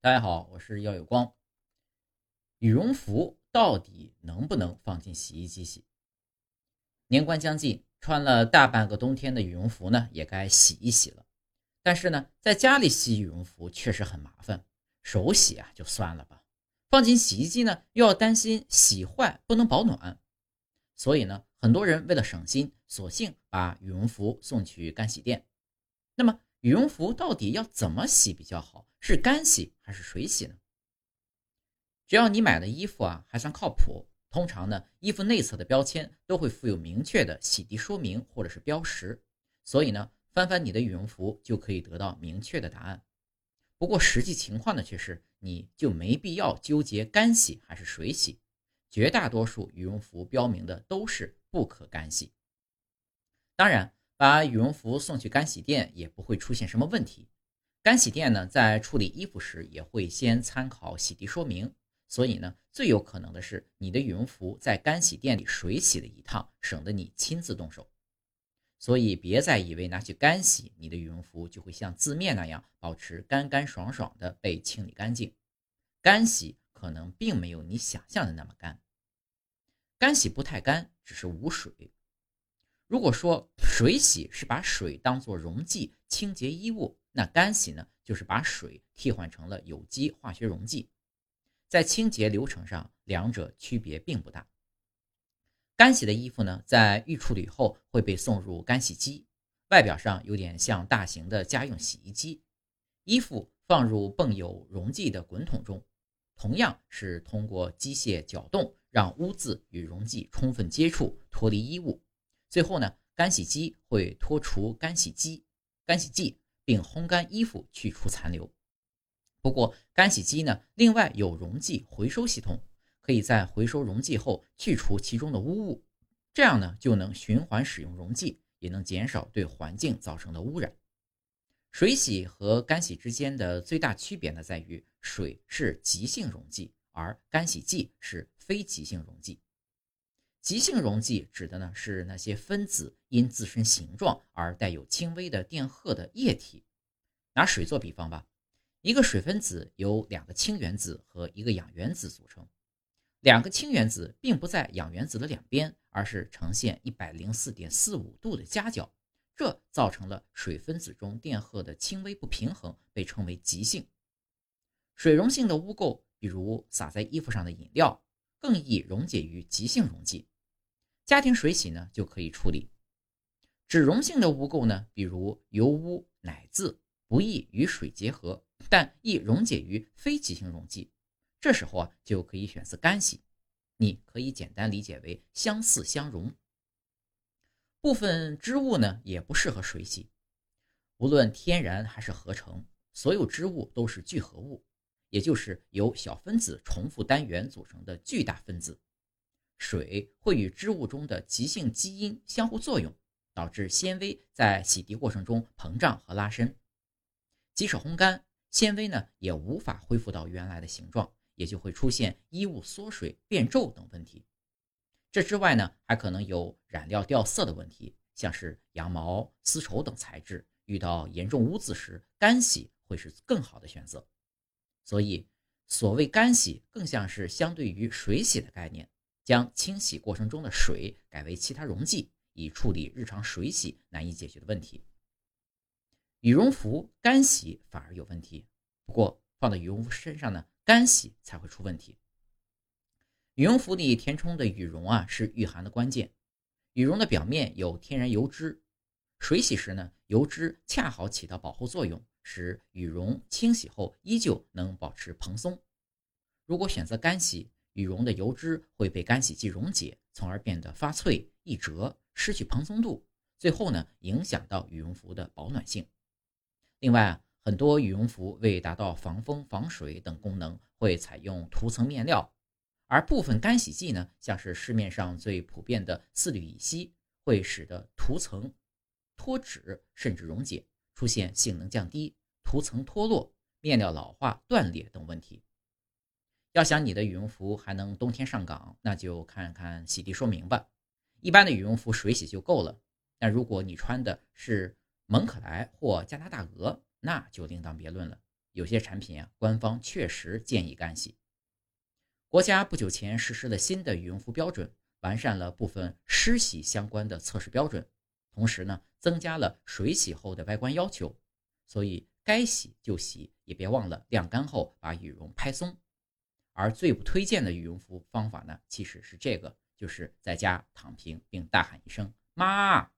大家好，我是耀有光。羽绒服到底能不能放进洗衣机洗？年关将近，穿了大半个冬天的羽绒服呢，也该洗一洗了。但是呢，在家里洗羽绒服确实很麻烦，手洗啊就算了吧，放进洗衣机呢又要担心洗坏不能保暖，所以呢，很多人为了省心，索性把羽绒服送去干洗店。那么，羽绒服到底要怎么洗比较好？是干洗还是水洗呢？只要你买的衣服啊还算靠谱，通常呢衣服内侧的标签都会附有明确的洗涤说明或者是标识，所以呢翻翻你的羽绒服就可以得到明确的答案。不过实际情况呢却是你就没必要纠结干洗还是水洗，绝大多数羽绒服标明的都是不可干洗。当然。把羽绒服送去干洗店也不会出现什么问题。干洗店呢，在处理衣服时也会先参考洗涤说明，所以呢，最有可能的是你的羽绒服在干洗店里水洗了一趟，省得你亲自动手。所以别再以为拿去干洗，你的羽绒服就会像字面那样保持干干爽爽的被清理干净。干洗可能并没有你想象的那么干。干洗不太干，只是无水。如果说水洗是把水当作溶剂清洁衣物，那干洗呢，就是把水替换成了有机化学溶剂。在清洁流程上，两者区别并不大。干洗的衣服呢，在预处理后会被送入干洗机，外表上有点像大型的家用洗衣机。衣服放入泵有溶剂的滚筒中，同样是通过机械搅动，让污渍与溶剂充分接触，脱离衣物。最后呢，干洗机会脱除干洗机干洗剂，并烘干衣服，去除残留。不过，干洗机呢，另外有溶剂回收系统，可以在回收溶剂后去除其中的污物，这样呢，就能循环使用溶剂，也能减少对环境造成的污染。水洗和干洗之间的最大区别呢，在于水是极性溶剂，而干洗剂是非极性溶剂。极性溶剂指的呢是那些分子因自身形状而带有轻微的电荷的液体。拿水做比方吧，一个水分子由两个氢原子和一个氧原子组成，两个氢原子并不在氧原子的两边，而是呈现一百零四点四五度的夹角，这造成了水分子中电荷的轻微不平衡，被称为极性。水溶性的污垢，比如洒在衣服上的饮料，更易溶解于极性溶剂。家庭水洗呢就可以处理脂溶性的污垢呢，比如油污、奶渍，不易与水结合，但易溶解于非极性溶剂。这时候啊，就可以选择干洗。你可以简单理解为相似相融。部分织物呢也不适合水洗，无论天然还是合成，所有织物都是聚合物，也就是由小分子重复单元组成的巨大分子。水会与织物中的极性基因相互作用，导致纤维在洗涤过程中膨胀和拉伸。即使烘干，纤维呢也无法恢复到原来的形状，也就会出现衣物缩水、变皱等问题。这之外呢，还可能有染料掉色的问题，像是羊毛、丝绸等材质遇到严重污渍时，干洗会是更好的选择。所以，所谓干洗，更像是相对于水洗的概念。将清洗过程中的水改为其他溶剂，以处理日常水洗难以解决的问题。羽绒服干洗反而有问题，不过放到羽绒服身上呢，干洗才会出问题。羽绒服里填充的羽绒啊，是御寒的关键。羽绒的表面有天然油脂，水洗时呢，油脂恰好起到保护作用，使羽绒清洗后依旧能保持蓬松。如果选择干洗，羽绒的油脂会被干洗剂溶解，从而变得发脆、易折、失去蓬松度，最后呢，影响到羽绒服的保暖性。另外，很多羽绒服为达到防风、防水等功能，会采用涂层面料，而部分干洗剂呢，像是市面上最普遍的四氯乙烯，会使得涂层脱脂甚至溶解，出现性能降低、涂层脱落、面料老化、断裂等问题。要想你的羽绒服还能冬天上岗，那就看看洗涤说明吧。一般的羽绒服水洗就够了，但如果你穿的是蒙可莱或加拿大鹅，那就另当别论了。有些产品啊，官方确实建议干洗。国家不久前实施了新的羽绒服标准，完善了部分湿洗相关的测试标准，同时呢，增加了水洗后的外观要求。所以该洗就洗，也别忘了晾干后把羽绒拍松。而最不推荐的羽绒服方法呢，其实是这个，就是在家躺平并大喊一声“妈”。